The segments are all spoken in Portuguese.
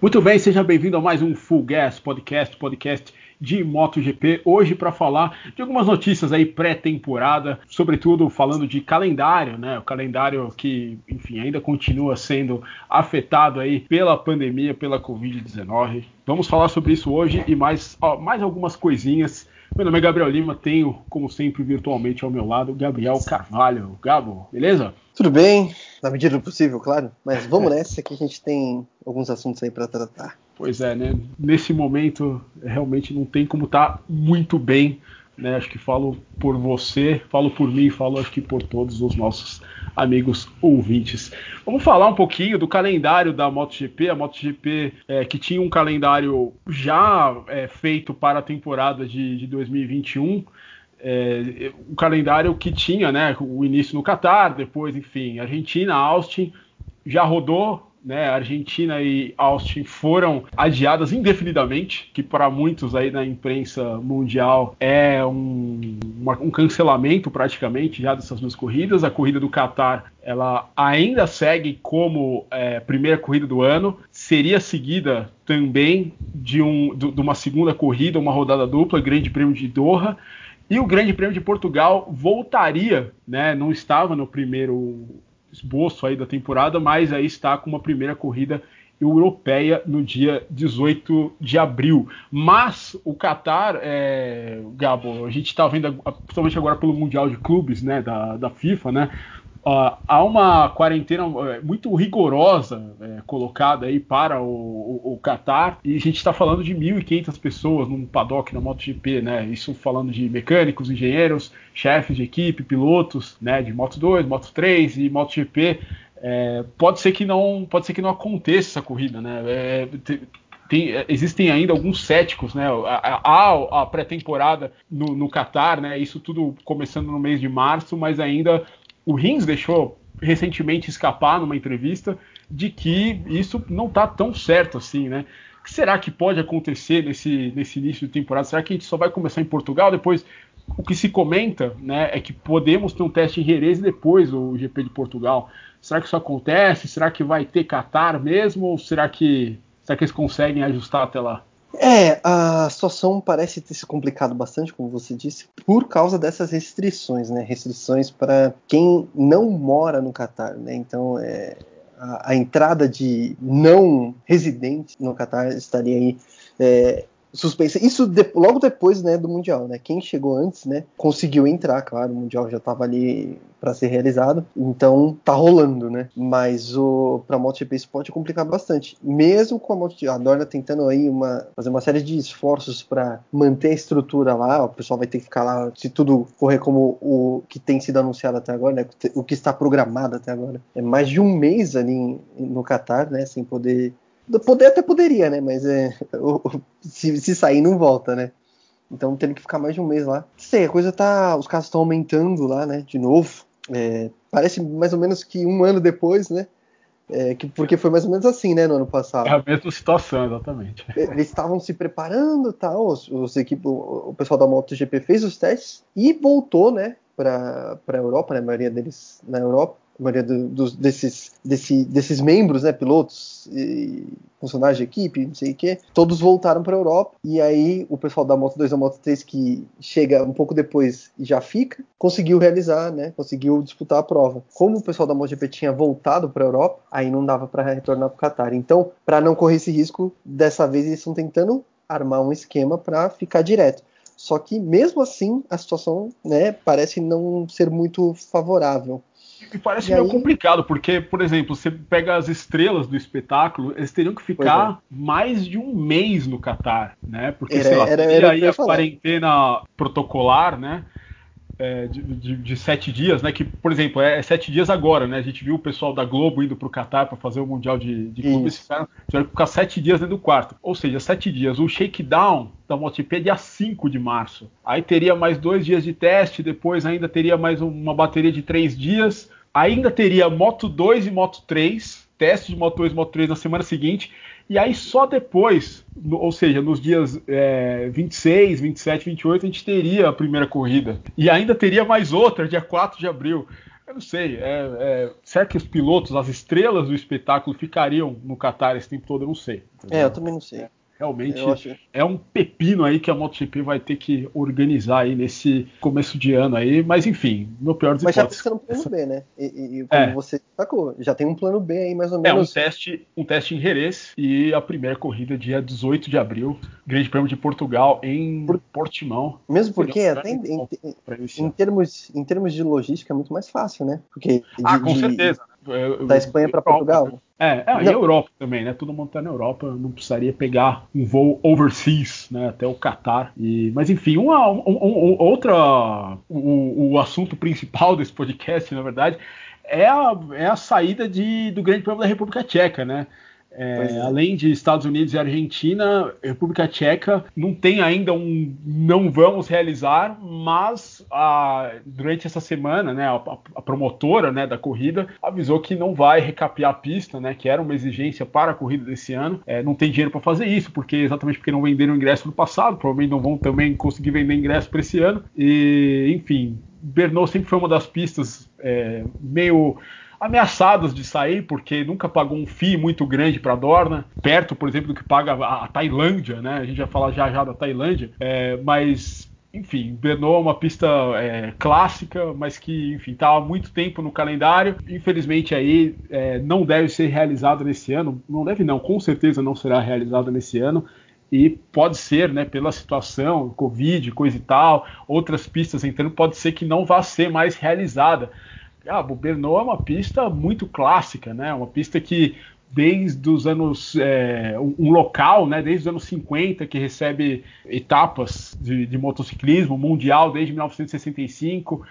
Muito bem, seja bem-vindo a mais um Full Gas Podcast, podcast de MotoGP. Hoje para falar de algumas notícias aí pré-temporada, sobretudo falando de calendário, né? O calendário que, enfim, ainda continua sendo afetado aí pela pandemia, pela Covid-19. Vamos falar sobre isso hoje e mais, ó, mais algumas coisinhas. Meu nome é Gabriel Lima, tenho, como sempre, virtualmente ao meu lado, Gabriel Carvalho. Gabo, beleza? Tudo bem, na medida do possível, claro. Mas vamos nessa que a gente tem alguns assuntos aí para tratar. Pois é, né? Nesse momento realmente não tem como estar tá muito bem. Né? Acho que falo por você, falo por mim, falo acho que por todos os nossos amigos ouvintes. Vamos falar um pouquinho do calendário da MotoGP. A MotoGP é, que tinha um calendário já é, feito para a temporada de, de 2021. É, o calendário que tinha, né, o início no Catar, depois, enfim, Argentina, Austin, já rodou né, Argentina e Austin foram adiadas indefinidamente, que para muitos aí na imprensa mundial é um, uma, um, cancelamento praticamente já dessas duas corridas. A corrida do Qatar ela ainda segue como é, primeira corrida do ano, seria seguida também de, um, de uma segunda corrida, uma rodada dupla, Grande Prêmio de Doha. E o Grande Prêmio de Portugal voltaria, né? Não estava no primeiro esboço aí da temporada, mas aí está com uma primeira corrida europeia no dia 18 de abril. Mas o Qatar, é, Gabo, a gente está vendo, principalmente agora pelo Mundial de Clubes né, da, da FIFA, né? Uh, há uma quarentena é, muito rigorosa é, colocada aí para o, o, o Qatar e a gente está falando de 1.500 pessoas num paddock na MotoGP, né? Isso falando de mecânicos, engenheiros, chefes de equipe, pilotos, né? De Moto 2, Moto 3 e MotoGP. É, pode ser que não, pode ser que não aconteça essa corrida, né? É, tem, existem ainda alguns céticos, né? Há a pré-temporada no, no Qatar, né? Isso tudo começando no mês de março, mas ainda o Rins deixou recentemente escapar numa entrevista de que isso não está tão certo assim, né? O que será que pode acontecer nesse, nesse início de temporada? Será que a gente só vai começar em Portugal? Depois, o que se comenta né, é que podemos ter um teste em Jerez e depois o GP de Portugal. Será que isso acontece? Será que vai ter Qatar mesmo? Ou será que, será que eles conseguem ajustar até lá? É, a situação parece ter se complicado bastante, como você disse, por causa dessas restrições, né? Restrições para quem não mora no Catar, né? Então, é, a, a, entrada de não residentes no Catar estaria aí é, suspensa. Isso de, logo depois né, do Mundial, né? Quem chegou antes, né, conseguiu entrar, claro, o Mundial já estava ali para ser realizado, então tá rolando, né? Mas o para MotoGP isso pode complicar bastante, mesmo com a MotoGP, a Dorna tentando aí uma fazer uma série de esforços para manter a estrutura lá, o pessoal vai ter que ficar lá se tudo correr como o que tem sido anunciado até agora, né? O que está programado até agora. É mais de um mês ali no Qatar, né, sem poder Poder até poderia, né? Mas é, se, se sair, não volta, né? Então tendo que ficar mais de um mês lá. Sei, a coisa tá. Os casos estão aumentando lá, né? De novo. É, parece mais ou menos que um ano depois, né? É, que, porque foi mais ou menos assim, né, no ano passado. É a mesma situação, exatamente. Eles estavam se preparando, tal, os, os equipe, o, o pessoal da MotoGP fez os testes e voltou, né, para a Europa, né, a maioria deles na Europa maioria do, do, desses, desse, desses membros, né, pilotos e funcionários de equipe, não sei o que, todos voltaram para a Europa. E aí o pessoal da Moto 2 e da Moto 3, que chega um pouco depois e já fica, conseguiu realizar, né, conseguiu disputar a prova. Como o pessoal da MotoGP tinha voltado para a Europa, aí não dava para retornar para o Qatar. Então, para não correr esse risco, dessa vez eles estão tentando armar um esquema para ficar direto. Só que mesmo assim a situação né, parece não ser muito favorável e parece e meio aí... complicado, porque, por exemplo, você pega as estrelas do espetáculo, eles teriam que ficar é. mais de um mês no Catar, né? Porque, era, sei lá, era, era aí a quarentena protocolar, né? É, de, de, de, sete dias, né? Que, por exemplo, é, é, sete dias agora, né? A gente viu o pessoal da Globo indo para o Catar para fazer o Mundial de, de clubes, ficaram, tiveram que ficar sete dias dentro do quarto. Ou seja, sete dias. O shakedown da MotoGP é dia 5 de março. Aí teria mais dois dias de teste, depois ainda teria mais uma bateria de três dias Ainda teria Moto 2 e Moto 3, teste de Moto 2 e Moto 3 na semana seguinte. E aí só depois, no, ou seja, nos dias é, 26, 27, 28, a gente teria a primeira corrida. E ainda teria mais outra, dia 4 de abril. Eu não sei. É, é, será que os pilotos, as estrelas do espetáculo, ficariam no Qatar esse tempo todo? Eu não sei. Entendeu? É, eu também não sei. Realmente acho... é um pepino aí que a MotoGP vai ter que organizar aí nesse começo de ano aí, mas enfim, meu pior dos Mas já pensa no plano B, né? E, e como é. você sacou, já tem um plano B aí mais ou menos. É um teste, um teste em Jerez e a primeira corrida dia 18 de abril, Grande Prêmio de Portugal em Por... Portimão. Mesmo porque até em, em, em, termos, em termos de logística é muito mais fácil, né? Porque ah, de, com certeza. De, da Espanha para Portugal. É, é e a Europa também, né? Todo mundo tá na Europa, não precisaria pegar um voo overseas, né? Até o Qatar. E, mas enfim, uma, um, um, outra. O, o assunto principal desse podcast, na verdade, é a, é a saída de, do Grande Prêmio da República Tcheca, né? É, é. Além de Estados Unidos e Argentina, República Tcheca não tem ainda um não vamos realizar, mas a, durante essa semana, né, a, a, promotora né, da corrida avisou que não vai recapear a pista, né, que era uma exigência para a corrida desse ano. É, não tem dinheiro para fazer isso, porque exatamente porque não venderam ingresso no passado, provavelmente não vão também conseguir vender ingresso para esse ano. E enfim, Bernot sempre foi uma das pistas é, meio ameaçadas de sair, porque nunca pagou um FII muito grande para Dorna, perto, por exemplo, do que paga a, a, Tailândia, né? A gente vai falar já já da Tailândia, é, mas enfim, Brno é uma pista é, clássica, mas que, enfim, está há muito tempo no calendário. Infelizmente aí é, não deve ser realizada nesse ano. Não deve não, com certeza não será realizada nesse ano. E pode ser, né, pela situação, Covid, coisa e tal, outras pistas entrando, pode ser que não vá ser mais realizada. Ah, o Bernot é uma pista muito clássica, né? Uma pista que desde os anos é, um local, né, desde os anos 50 que recebe etapas de, de motociclismo mundial desde 1965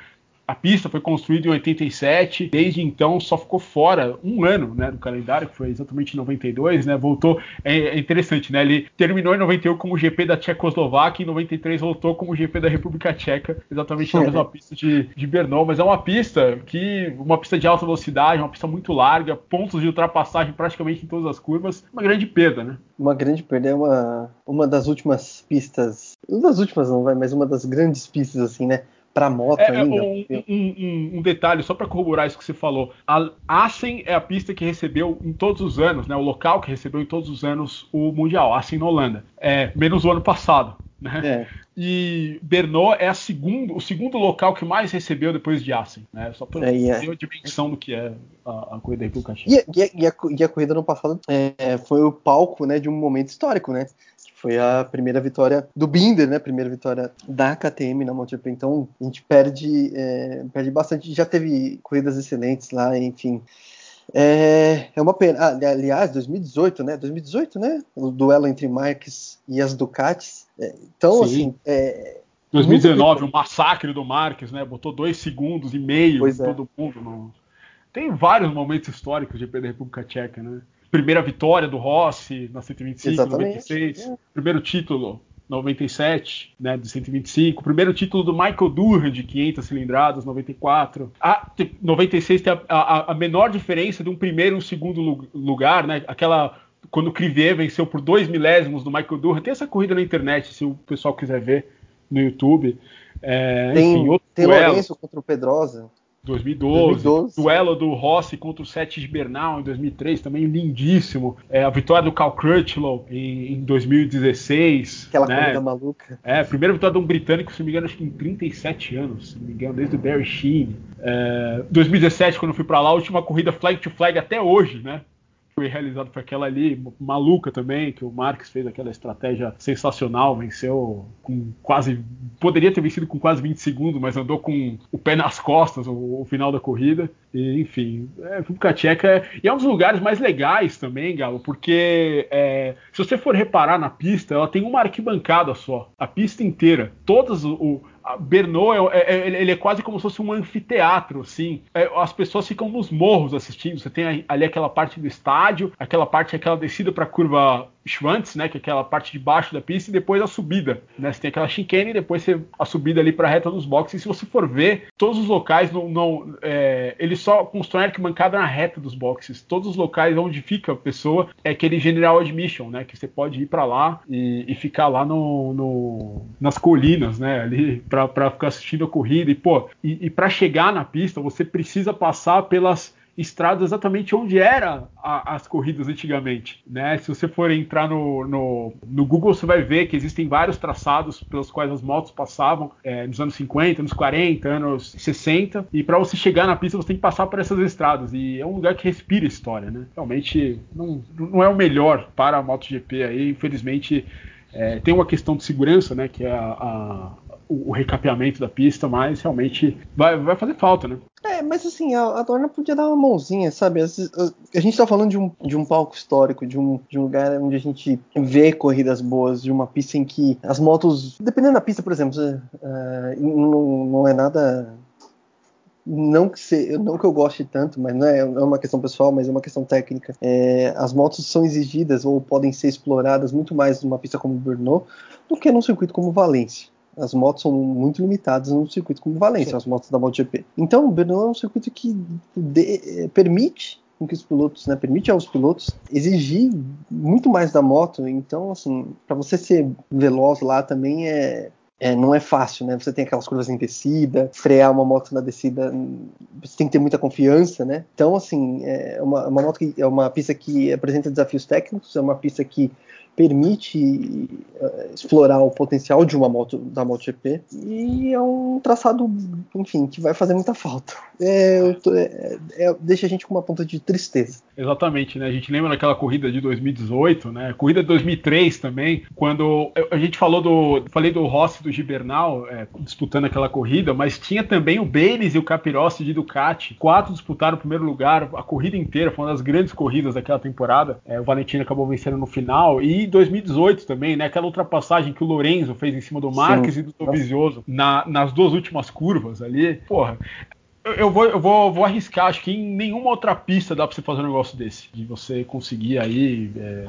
a pista foi construída em 87, desde então só ficou fora um ano né, do calendário, que foi exatamente em 92, né? Voltou. É, é interessante, né? Ele terminou em 91 como GP da Tchecoslováquia, em 93 voltou como GP da República Tcheca, exatamente na mesma pista de, de Brno, mas é uma pista que. uma pista de alta velocidade, uma pista muito larga, pontos de ultrapassagem praticamente em todas as curvas, uma grande perda, né? Uma grande perda, é uma, uma das últimas pistas. Uma das últimas não vai, mas uma das grandes pistas, assim, né? Para moto é, ainda. Um, um, um, detalhe, só para corroborar isso que você falou. A Assen é a pista que recebeu em todos os anos, né? O local que recebeu em todos os anos o Mundial, Assen na Holanda. É, menos o ano passado. Né? É. E Bernot é a segundo, o segundo local que mais recebeu depois de Assen, né? Só para é, ter uma dimensão do que é a, a corrida da República Checa. E, e, e, a, e, a, corrida no passado é, foi o palco né, de um momento histórico, né? Foi a primeira vitória do Binder, né? Primeira vitória da KTM na MotoGP. Então a gente perde, é, perde bastante. Já teve corridas excelentes lá, enfim. É, é uma pena. Ah, aliás, 2018, né? 2018, né? O duelo entre Marques e as Ducatis. É, então, Sim. assim. É, 2019, o massacre do Marques, né? Botou dois segundos e meio pois em é. todo mundo. No... Tem vários momentos históricos de GP da República Tcheca, né? Primeira vitória do Rossi na 125, Exatamente. 96, é. primeiro título 97, né, de 125, primeiro título do Michael Durham de 500 cilindradas, 94. A 96 tem a, a, a menor diferença de um primeiro e um segundo lugar, né? Aquela quando o Crivier venceu por dois milésimos do Michael Durham. Tem essa corrida na internet, se o pessoal quiser ver no YouTube. É, tem, enfim, outro tem Lourenço contra o Pedrosa. 2012, 2012, duelo do Rossi contra o Sete de Bernal em 2003, também lindíssimo. É, a vitória do Cal Crutchlow em, em 2016. Aquela né? corrida maluca. É, primeira vitória de um britânico, se não me engano, acho que em 37 anos, se não me engano, desde o Barry Sheen. É, 2017, quando eu fui para lá, a última corrida flag to flag até hoje, né? Foi realizado foi aquela ali, maluca também, que o Marques fez aquela estratégia sensacional, venceu com quase. Poderia ter vencido com quase 20 segundos, mas andou com o pé nas costas o, o final da corrida. E, enfim, é, República Tcheca é, e é um dos lugares mais legais também, Galo, porque é, se você for reparar na pista, ela tem uma arquibancada só, a pista inteira. Todas o, Bernot é, é, ele é quase como se fosse um anfiteatro, assim. É, as pessoas ficam nos morros assistindo. Você tem ali aquela parte do estádio, aquela parte, aquela descida para a curva Schwantz, né, que é aquela parte de baixo da pista, e depois a subida, né? Você tem aquela chicane e depois você, a subida ali para a reta dos boxes. E se você for ver, todos os locais não, não é, eles só constroem arquibancada na reta dos boxes. Todos os locais onde fica a pessoa é aquele general admission, né, que você pode ir para lá e, e, ficar lá no, no, nas colinas, né, ali para ficar assistindo a corrida. E pô, e, e para chegar na pista você precisa passar pelas estradas exatamente onde era a, as corridas antigamente, né? Se você for entrar no, no, no, Google, você vai ver que existem vários traçados pelos quais as motos passavam é, nos anos 50, anos 40, anos 60, e para você chegar na pista você tem que passar por essas estradas, e é um lugar que respira história, né? Realmente não, não é o melhor para a MotoGP aí, infelizmente é, tem uma questão de segurança, né? Que é a, a o, recapeamento da pista, mas realmente vai, vai fazer falta, né? É, mas assim, a, a Dorna podia dar uma mãozinha, sabe? A, a, gente tá falando de um, de um palco histórico, de um, de um lugar onde a gente vê corridas boas, de uma pista em que as motos, dependendo da pista, por exemplo, uh, não, não é nada não que, se, não que eu goste tanto, mas não é, não é, uma questão pessoal, mas é uma questão técnica. É, as motos são exigidas ou podem ser exploradas muito mais numa pista como Brno do que num circuito como Valência. As motos são muito limitadas num circuito como Valência, Sim. as motos da MotoGP. Então, o Brno é um circuito que de, permite que os pilotos, né, permite aos pilotos exigir muito mais da moto. Então, assim, para você ser veloz lá também é, é, não é fácil, né? Você tem aquelas curvas em descida, frear uma moto na descida, você tem que ter muita confiança, né? Então, assim, é uma, uma moto que é uma pista que apresenta desafios técnicos, é uma pista que permite uh, explorar o potencial de uma moto da MotoGP e é um traçado, enfim, que vai fazer muita falta. É, tô, é, é, deixa a gente com uma ponta de tristeza. Exatamente, né? A gente lembra daquela corrida de 2018, né? Corrida de 2003 também, quando a gente falou do, falei do Rossi do Gibernal é, disputando aquela corrida, mas tinha também o Bayliss e o Capirossi de Ducati, quatro disputaram o primeiro lugar a corrida inteira, foi uma das grandes corridas daquela temporada. É, o Valentino acabou vencendo no final e 2018 também, né? Aquela ultrapassagem que o Lorenzo fez em cima do Marques Sim. e do Dovizioso na, nas duas últimas curvas ali. Porra, eu vou, eu vou, vou arriscar, acho que em nenhuma outra pista dá para você fazer um negócio desse, de você conseguir aí é,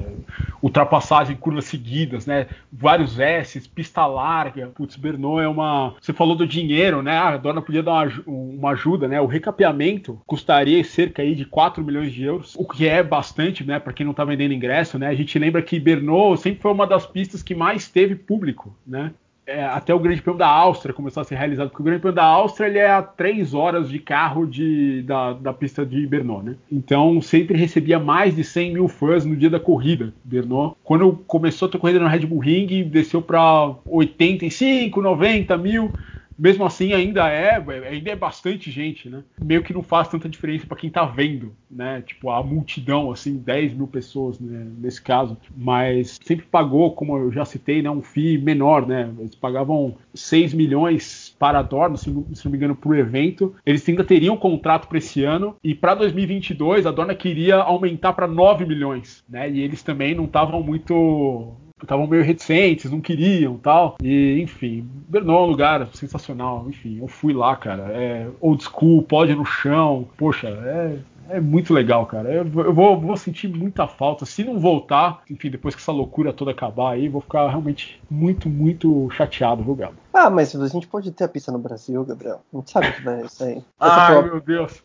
ultrapassagem, curvas seguidas, né? Vários S's, pista larga. Putz, Bernou é uma. Você falou do dinheiro, né? Ah, a dona podia dar uma, uma ajuda, né? O recapeamento custaria cerca aí de 4 milhões de euros, o que é bastante, né? Para quem não tá vendendo ingresso, né? A gente lembra que Bernou sempre foi uma das pistas que mais teve público, né? É, até o Grande Prêmio da Áustria começou a ser realizado, porque o Grande Prêmio da Áustria ele é a três horas de carro de, da, da pista de Bernot, né? Então sempre recebia mais de 100 mil fãs no dia da corrida, Bernot. Quando começou a ter corrida no Red Bull Ring, desceu para 85, 90 mil mesmo assim ainda é, ainda é bastante gente, né? Meio que não faz tanta diferença para quem tá vendo, né? Tipo, a multidão, assim, 10 mil pessoas, né? Nesse caso. Mas sempre pagou, como eu já citei, né? Um FII menor, né? Eles pagavam 6 milhões para a Dorna, se, se não me engano, o evento. Eles ainda teriam contrato para esse ano. E para 2022, a Dorna queria aumentar para 9 milhões, né? E eles também não estavam muito estavam meio reticentes, não queriam tal. E, enfim, Brno é um lugar sensacional. Enfim, eu fui lá, cara. É old school, pode no chão. Poxa, é é muito legal, cara. Eu, eu vou, vou, sentir muita falta. Se não voltar, enfim, depois que essa loucura toda acabar aí, vou ficar realmente muito, muito chateado, viu, Gabo? Ah, mas a gente pode ter a pista no Brasil, Gabriel. Não sabe o que vai sair. Ai, prova... meu Deus.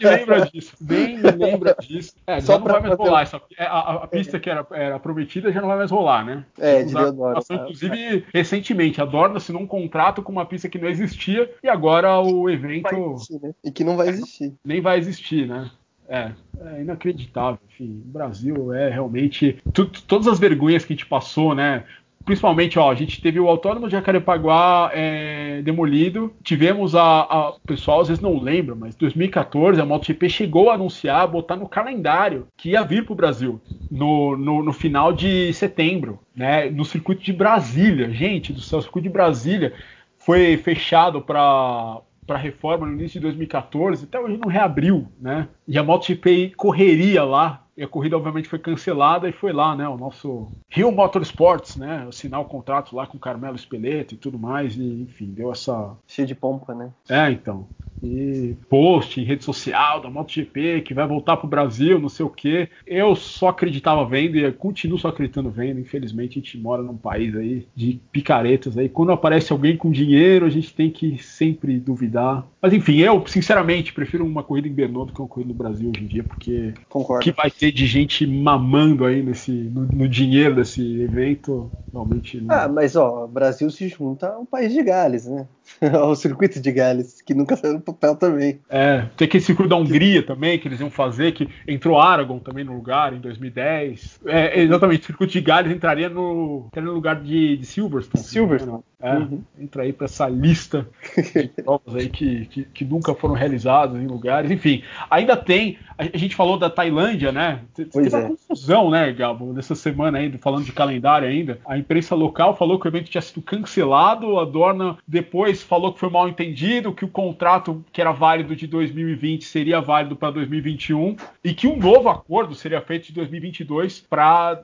Nem lembra disso. Nem lembra disso. É, Só já não vai mais rolar. Essa, é, a, a, pista é. que era, era prometida já não vai mais rolar, né? É, de Dorna. Tá? Inclusive, recentemente, a Dorna assinou um contrato com uma pista que não existia e agora o evento. Existir, né? E que não vai existir. Nem vai existir, né? É, é inacreditável. Enfim, o Brasil é realmente. todas as vergonhas que a gente passou, né? Principalmente, ó, a gente teve o Autônomo de Jacarepaguá é, demolido, tivemos a, a, o pessoal às vezes não lembra, mas 2014 a MotoGP chegou a anunciar, botar no calendário que ia vir para o Brasil no, no, no, final de setembro, né, no circuito de Brasília, gente do céu, o circuito de Brasília foi fechado para para reforma no início de 2014, até hoje não reabriu, né? E a MotoGP correria lá e a corrida obviamente foi cancelada e foi lá, né, o nosso Rio Motorsports, né, assinar o contrato lá com o Carmelo Espeleto e tudo mais, e enfim, deu essa... Cheio de pompa, né? É, então. E post em rede social da MotoGP que vai voltar pro Brasil, não sei o que. Eu só acreditava vendo e continuo só acreditando vendo. Infelizmente a gente mora num país aí de picaretas aí. Quando aparece alguém com dinheiro, a gente tem que sempre duvidar. Mas enfim, eu sinceramente prefiro uma corrida em Bernardo do que uma corrida no Brasil hoje em dia, porque Concordo. o que vai ter de gente mamando aí nesse no, no dinheiro desse evento, realmente não. Ah, mas ó, o Brasil se junta ao país de Gales, né? ao circuito de Gales, que nunca saiu no papel também. É, tem aquele circuito da Hungria também, que eles iam fazer, que entrou Aragon também no lugar em 2010. É, exatamente, o circuito de Gales entraria no, entraria no lugar de, de Silverstone. Silverstone. É, uhum. entra aí para essa lista de provas aí que, que, que, nunca foram realizadas em lugares. Enfim, ainda tem. A, gente falou da Tailândia, né? Pois Teve é. uma confusão, né, Gabo, nessa semana ainda, falando de calendário ainda. A imprensa local falou que o evento tinha sido cancelado, a Dorna depois falou que foi mal entendido, que o contrato que era válido de 2020 seria válido para 2021 e que um novo acordo seria feito de 2022 para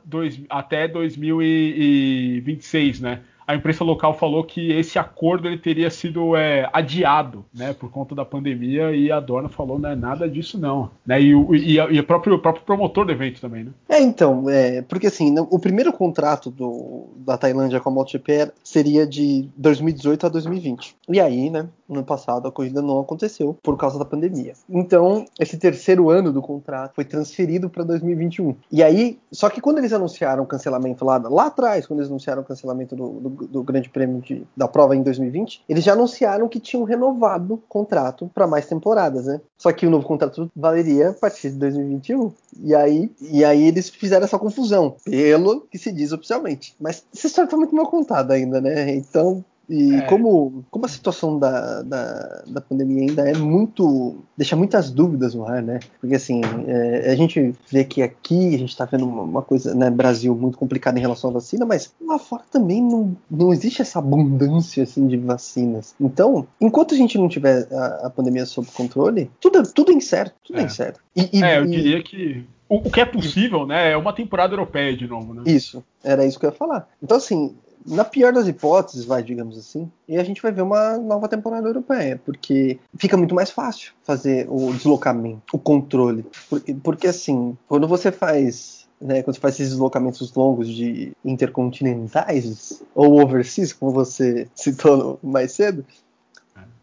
até 2026, né? A imprensa local falou que esse acordo ele teria sido é, adiado, né, por conta da pandemia e a Dorna falou não é nada disso não, né, e, o, e, e a próprio, o próprio promotor do evento também, né? É, então, é, porque assim, o primeiro contrato do, da Tailândia com a MotoGP seria de 2018 a 2020. E aí, né, no passado a corrida não aconteceu por causa da pandemia. Então, esse terceiro ano do contrato foi transferido para 2021. E aí, só que quando eles anunciaram o cancelamento lá, lá atrás, quando eles anunciaram o cancelamento do, do do Grande Prêmio de, da prova em 2020, eles já anunciaram que tinham renovado o contrato para mais temporadas, né? Só que o novo contrato valeria a partir de 2021. E aí, e aí eles fizeram essa confusão, pelo que se diz oficialmente. Mas essa história tá muito mal contada ainda, né? Então, e é. como, como a situação da, da, da, pandemia ainda é muito. deixa muitas dúvidas no ar, né? Porque assim, é, a gente vê que aqui a gente está vendo uma, uma, coisa, né, Brasil, muito complicada em relação à vacina, mas lá fora também não, não existe essa abundância assim, de vacinas. Então, enquanto a gente não tiver a, a pandemia sob controle, tudo, tudo é incerto. Tudo é, é incerto. E, e, é, eu diria que o, o que é possível, né, é uma temporada europeia de novo, né? Isso, era isso que eu ia falar. Então, assim, na pior das hipóteses, vai, digamos assim, e a gente vai ver uma nova temporada europeia, porque fica muito mais fácil fazer o deslocamento, o controle. Porque, porque assim, quando você faz né, quando você faz esses deslocamentos longos de intercontinentais ou overseas, como você citou mais cedo,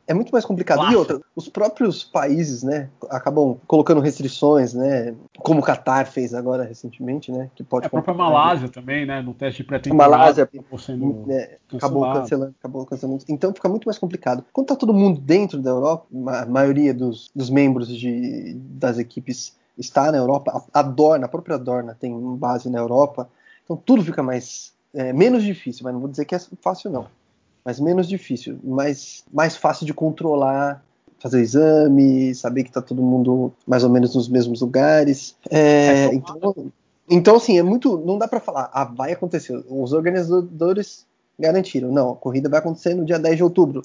é muito mais complicado. Claro. E outra, os próprios países, né, acabam colocando restrições, né, como o Qatar fez agora recentemente, né, que pode. É a própria Malásia também, né, no teste de pré-temporada. Malásia né, acabou cancelando, acabou cancelando. Então fica muito mais complicado. Quando tá todo mundo dentro da Europa, a maioria dos, dos membros de, das equipes está na Europa, a, a Dorna, a própria Dorna tem base na Europa, então tudo fica mais é, menos difícil, mas não vou dizer que é fácil não mas menos difícil, mais, mais fácil de controlar, fazer exame, saber que está todo mundo mais ou menos nos mesmos lugares. É, então, então, assim, é muito. Não dá para falar, ah, vai acontecer. Os organizadores garantiram, não, a corrida vai acontecer no dia 10 de outubro.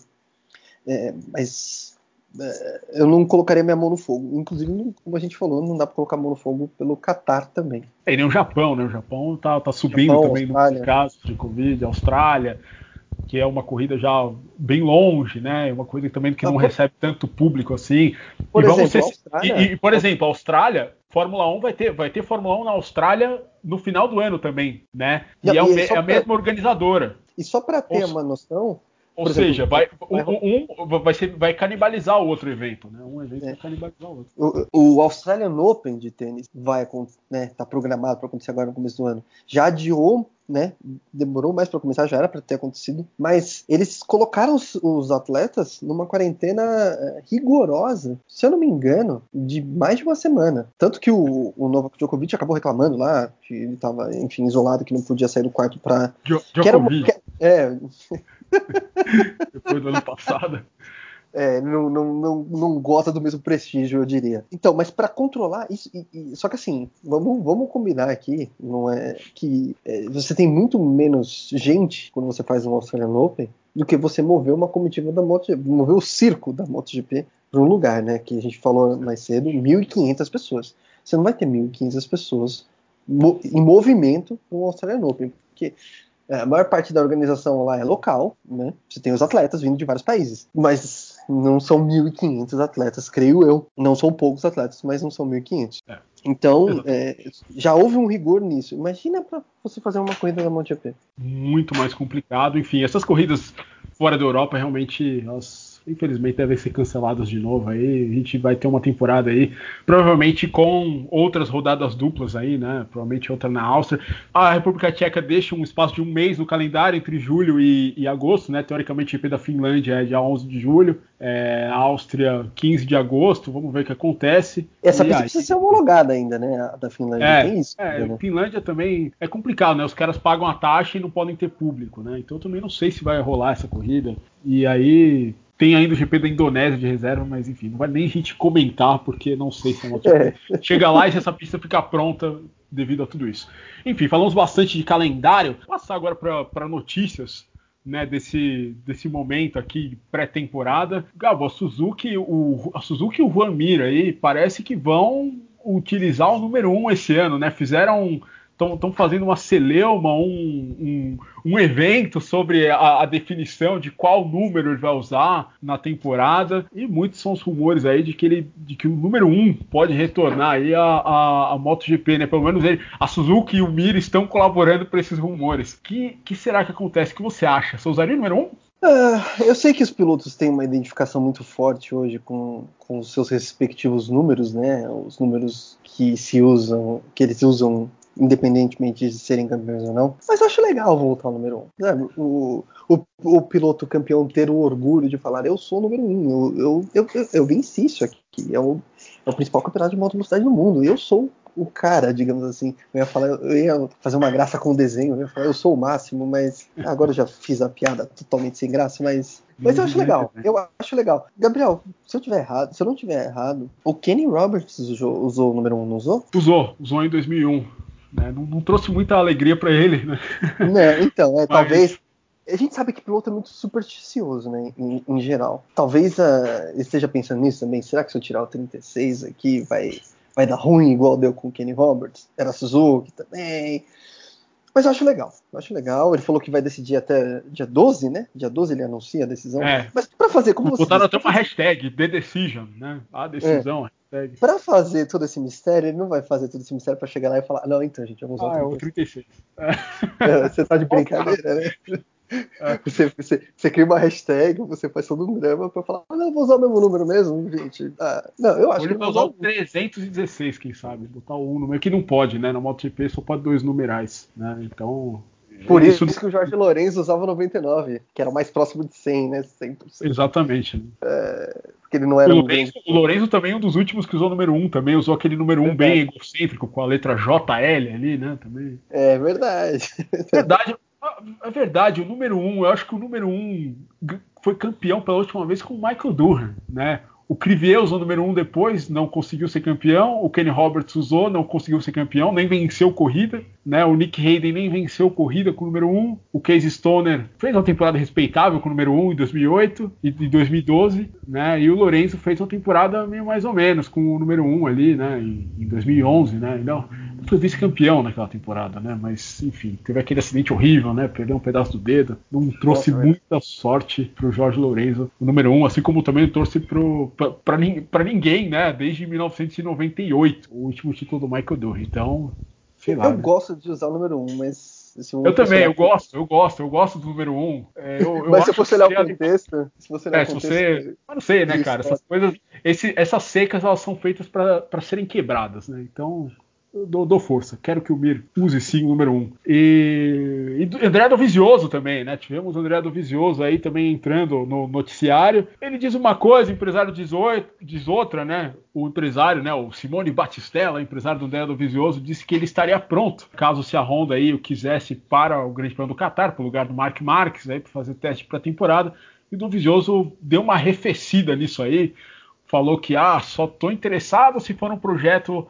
É, mas é, eu não colocaria minha mão no fogo. Inclusive, como a gente falou, não dá para colocar a mão no fogo pelo Qatar também. É, e nem o Japão, né? O Japão tá, tá subindo Japão, também no casos de Covid, Austrália que é uma corrida já bem longe, né? Uma coisa também que não, não recebe tanto público assim. Por e exemplo, ser... e, e, por exemplo, a Austrália, Fórmula 1 vai ter, vai ter Fórmula 1 na Austrália no final do ano também, né? E, não, é, e é, a mesma organizadora. E só para ter Ou... uma noção, ou Por seja, exemplo, vai, um, um, vai, ser, vai canibalizar o outro evento, né? Um evento é. vai canibalizar o outro. O, o, Australian Open de tênis vai, né, tá programado para acontecer agora no começo do ano. Já adiou, né? Demorou mais para começar, já era para ter acontecido, mas eles colocaram os, os, atletas numa quarentena eh, rigorosa, se eu não me engano, de mais de uma semana. Tanto que o, o Novak Djokovic acabou reclamando lá, que ele estava, enfim, isolado, que não podia sair do quarto para. Djokovic. é. Depois do ano passado. É, não, não, não, não gosta do mesmo prestígio, eu diria. Então, mas para controlar isso, e, e, só que assim, vamos, vamos combinar aqui, não é que é, você tem muito menos gente quando você faz um Australian Open do que você mover uma comitiva da MotoGP, mover o circo da MotoGP para um lugar, né? Que a gente falou mais cedo, 1.500 pessoas. Você não vai ter 1.500 pessoas em movimento no Australian Open, porque a maior parte da organização lá é local, né? Você tem os atletas vindo de vários países, mas não são 1.500 atletas, creio eu. Não são poucos atletas, mas não são 1.500. É. Então, é, já houve um rigor nisso. Imagina para você fazer uma corrida da MotoGP. Muito mais complicado. Enfim, essas corridas fora da Europa realmente elas infelizmente devem ser canceladas de novo aí. A gente vai ter uma temporada aí, provavelmente com outras rodadas duplas aí, né? Provavelmente outra na Áustria. A República Tcheca deixa um espaço de um mês no calendário entre julho e, e agosto, né? Teoricamente, o GP da Finlândia é dia 11 de julho, é, Áustria 15 de agosto. Vamos ver o que acontece. Essa pista precisa ser homologada ainda, né? A da Finlândia é, tem isso. É, né? Finlândia também é complicado, né? Os caras pagam a taxa e não podem ter público, né? Então eu também não sei se vai rolar essa corrida. E aí tem ainda o GP da Indonésia de reserva, mas enfim, não vai nem a gente comentar, porque não sei se é uma é. Chega lá e se essa pista ficar pronta devido a tudo isso. Enfim, falamos bastante de calendário. Vou passar agora para notícias né, desse, desse momento aqui pré-temporada. Gabo, a Suzuki, o, a Suzuki e o Juan Mir aí parece que vão utilizar o número 1 um esse ano, né? Fizeram estão fazendo uma celeuma, um, um, um evento sobre a, a, definição de qual número ele vai usar na temporada. E muitos são os rumores aí de que ele de que o número 1 um pode retornar aí a, a, a MotoGP, né? Pelo menos ele, a Suzuki e o Mir estão colaborando para esses rumores. Que, que será que acontece? O que você acha? Você usaria o número 1? Um? Uh, eu sei que os pilotos têm uma identificação muito forte hoje com, com os seus respectivos números, né? Os números que se usam, que eles usam independentemente de serem campeões ou não. Mas eu acho legal voltar ao número um. O, o, o, piloto campeão ter o orgulho de falar, eu sou o número um, eu, eu, eu, eu venci isso aqui, é o, é o principal campeonato de moto velocidade do mundo, eu sou o cara, digamos assim. Eu ia falar, eu ia fazer uma graça com o desenho, eu ia falar, eu sou o máximo, mas agora eu já fiz a piada totalmente sem graça, mas mas eu acho legal, eu acho legal. Gabriel, se eu tiver errado, se eu não tiver errado, o Kenny Roberts usou, usou o número 1, não usou? Usou, usou em 2001. Né? Não, não, trouxe muita alegria para ele. Né? né então, é, Mas... talvez. A gente sabe que piloto é muito supersticioso, né, em, em geral. Talvez uh, esteja pensando nisso também. Será que se eu tirar o 36 aqui vai, vai dar ruim igual deu com o Kenny Roberts? Era Suzuki também. Mas eu acho legal, eu acho legal. Ele falou que vai decidir até dia 12, né? Dia 12 ele anuncia a decisão. É. Mas para fazer como você. Botaram até uma hashtag, The Decision, né? A decisão. É. Para fazer todo esse mistério, ele não vai fazer todo esse mistério para chegar lá e falar: Não, então, gente, vamos usar ah, é o 36. É, você tá de brincadeira, né? É. Você, você, você, cria uma hashtag, você faz todo um drama pra falar, ah, não, vou usar o mesmo número mesmo, gente. Ah, não, eu acho Ele que. Ele usar o 316, quem sabe? Botar o 1 no meio, que não pode, né? No MotoGP só pode dois numerais, né? Então. Por isso, isso que o Jorge Lourenço usava 99, que era o mais próximo de 100, né? 100%. Exatamente. É, porque ele não era o Lourenço, um o Lourenço também é um dos últimos que usou o número 1 também, usou aquele número 1 bem egocêntrico, com a letra JL ali, né? Também. É verdade. Verdade. É verdade, o número 1, eu acho que o número 1 foi campeão pela última vez com o Michael Durham, né? O Crivier usou o número 1 depois, não conseguiu ser campeão. O Kenny Roberts usou, não conseguiu ser campeão, nem venceu corrida. Né? O Nick Hayden nem venceu corrida com o número 1. O Case Stoner fez uma temporada respeitável com o número 1 em 2008 e 2012. Né? E o Lorenzo fez uma temporada meio mais ou menos com o número 1 ali né? em, 2011. Né? Não, foi vice-campeão naquela temporada, né? mas enfim, teve aquele acidente horrível, né? perdeu um pedaço do dedo. Não trouxe muita sorte para o Jorge Lorenzo, o número 1, assim como também trouxe pro para ninguém, né? Desde 1998, o último título do Michael Durr. Então, sei lá. Eu né? gosto de usar o número 1, um, mas. Eu também, eu gosto, eu gosto, eu gosto do número 1. Um. É, eu, eu mas se você olhar o contexto. Se você olhar é, se você. Eu não sei, né, cara? Essas coisas. Esse, essas secas, elas são feitas para serem quebradas, né? Então dou, dou, força. Quero que o Mir use sim o número 1. Um. E, e André do Vizioso também, né? Tivemos o André do Vizioso aí também entrando no noticiário. Ele diz uma coisa, o empresário diz, diz outra, né? O empresário, né? O Simone Batistella, empresário do André do Vizioso, disse que ele estaria pronto caso se a Honda aí o quisesse para o Grande Prêmio do Qatar, para o lugar do Mark Marques aí para fazer teste para a temporada. E do Vizioso deu uma arrefecida nisso aí. Falou que ah, só estou interessado se for um projeto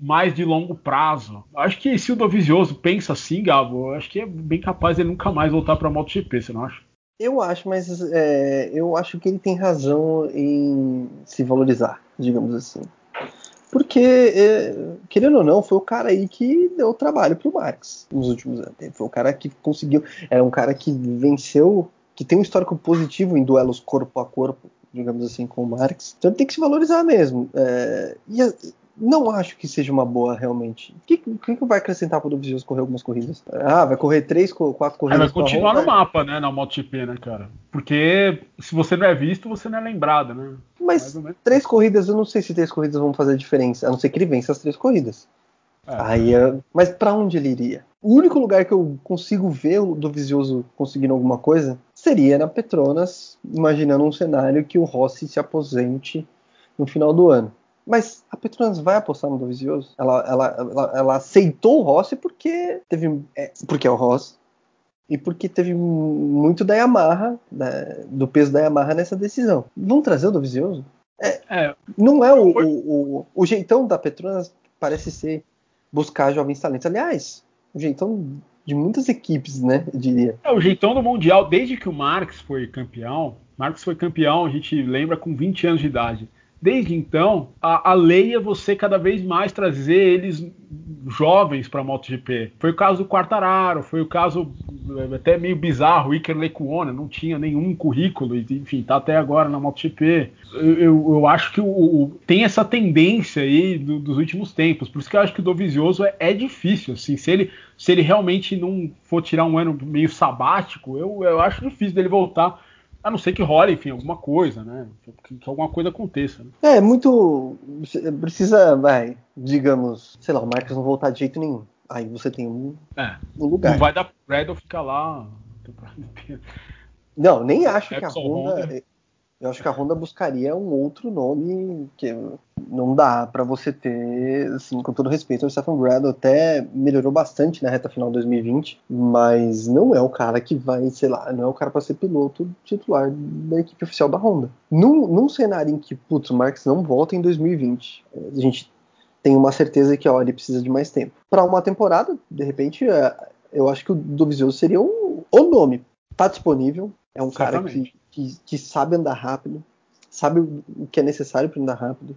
mais de longo prazo. Acho que se o Dovizioso pensa assim, Gabo, acho que é bem capaz ele nunca mais voltar para a MotoGP, você não acha? Eu acho, mas é, eu acho que ele tem razão em se valorizar, digamos assim. Porque, é, querendo ou não, foi o cara aí que deu trabalho pro Marx nos últimos anos. Foi o cara que conseguiu. Era um cara que venceu, que tem um histórico positivo em duelos corpo a corpo digamos assim, com o Marx. Então ele tem que se valorizar mesmo. É, e não acho que seja uma boa realmente. O que, que, que vai acrescentar para o Dovizioso correr algumas corridas? Ah, vai correr três, quatro corridas. vai continuar no mapa, né, na MotoGP, né, cara? Porque se você não é visto, você não é lembrado, né? Mas três corridas, eu não sei se três corridas vão fazer diferença, a não ser que ele vença as três corridas. É. Aí, mas para onde ele iria? O único lugar que eu consigo ver o Dovizioso conseguindo alguma coisa seria na Petronas, imaginando um cenário que o Rossi se aposente no final do ano. Mas a Petronas vai apostar no Dovizioso? Ela, ela, ela, ela, aceitou o Rossi porque teve. É, porque é o Rossi. E porque teve muito da Yamaha, né, do peso da Yamaha nessa decisão. Vão trazer o Dovizioso? É, é, não é o, o, o, o, jeitão da Petronas parece ser buscar jovens talentos. Aliás, o jeitão de muitas equipes, né? Eu diria. É, o jeitão do Mundial, desde que o Marx foi campeão, Marx foi campeão, a gente lembra, com 20 anos de idade. Desde então, a, a lei é você cada vez mais trazer eles jovens para a MotoGP. Foi o caso do Quartararo, foi o caso é, até meio bizarro, o Iker Lecuona não tinha nenhum currículo, enfim, tá até agora na MotoGP. Eu, eu, eu acho que o, o, tem essa tendência aí do, dos últimos tempos, por isso que eu acho que o Dovizioso é, é, difícil, assim, se ele, se ele realmente não for tirar um ano meio sabático, eu, eu acho difícil dele voltar a não ser que role, enfim, alguma coisa, né? Que, que alguma coisa aconteça. Né? É, muito. Precisa, vai, digamos, sei lá, o Marcos não voltar de jeito nenhum. Aí você tem um, é, um lugar. Não vai dar pro Bradle ficar lá. Não, nem acho que a Honda. Honda eu acho que a Honda buscaria um outro nome que não dá para você ter, assim, com todo respeito, o Stefan Bradl até melhorou bastante na reta final de 2020, mas não é o cara que vai, sei lá, não é o cara para ser piloto titular da equipe oficial da Honda. Num, num cenário em que, putz, o Marx não volta em 2020, a gente tem uma certeza que, ó, ele precisa de mais tempo. Para uma temporada, de repente, é, eu acho que o Dovizioso seria um, o nome. Tá disponível, é um cara que que, que sabe andar rápido, sabe o que é necessário para andar rápido.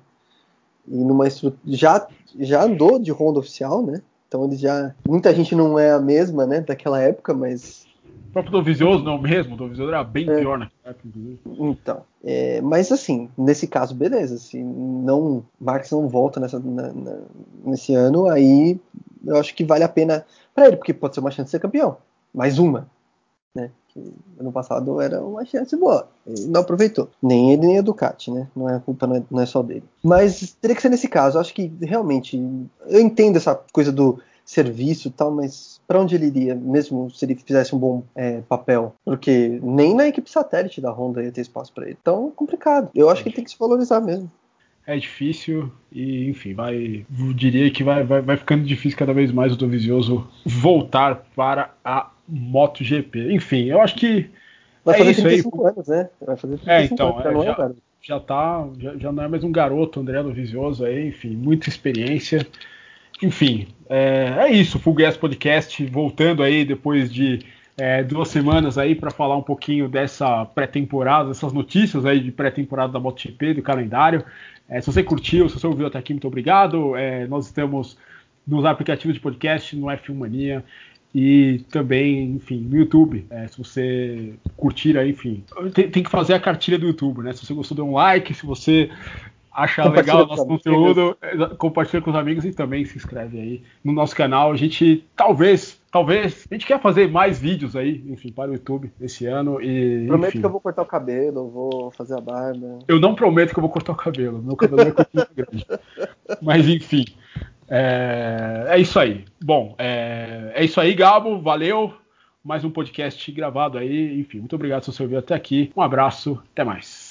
E numa estrutura. Já, já andou de Honda oficial, né? Então ele já. Muita gente não é a mesma, né? Daquela época, mas. O próprio Dovizioso não mesmo, o Dovizioso era bem é. pior naquela época, inclusive. Então. É, mas assim, nesse caso, beleza. Se não. Marx não volta nessa, na, na, nesse ano, aí eu acho que vale a pena para ele, porque pode ser uma chance de ser campeão. Mais uma. Né? Ano passado era uma chance boa. Ele não aproveitou. Nem ele, nem a Ducati, né? Não é a culpa, não é, não é só dele. Mas teria que ser nesse caso. Eu acho que realmente. Eu entendo essa coisa do serviço e tal, mas para onde ele iria, mesmo se ele fizesse um bom é, papel? Porque nem na equipe satélite da Honda ia ter espaço para ele. Então, complicado. Eu acho que ele tem que se valorizar mesmo é difícil e, enfim, vai. Eu diria que vai, vai, vai ficando difícil cada vez mais o Dovizioso voltar para a MotoGP. Enfim, eu acho que. Vai é fazer isso 35 aí. anos, né? Vai fazer 35 é, então, anos, é, já, já, tá, já, já, não é mais um garoto, André Dovizioso aí, enfim, muita experiência. Enfim, é, é isso, Full Gas Podcast, voltando aí depois de é, duas semanas aí para falar um pouquinho dessa pré-temporada, dessas notícias aí de pré-temporada da MotoGP, do calendário. É, se você curtiu, se você ouviu até aqui, muito obrigado. É, nós estamos nos aplicativos de podcast, no F1 Mania e também, enfim, no YouTube. É, se você curtir aí, enfim, tem, tem, que fazer a cartilha do YouTube, né? Se você gostou, dê um like. Se você acha legal o nosso conteúdo, compartilha com os amigos e também se inscreve aí no nosso canal. A gente talvez Talvez. A gente quer fazer mais vídeos aí, enfim, para o YouTube esse ano. E, prometo enfim. que eu vou cortar o cabelo, vou fazer a barba. Eu não prometo que eu vou cortar o cabelo. Meu cabelo é muito grande. Mas enfim. É, é, isso aí. Bom, é, é isso aí, Gabo. Valeu. Mais um podcast gravado aí. Enfim, muito obrigado se você ouviu até aqui. Um abraço, até mais.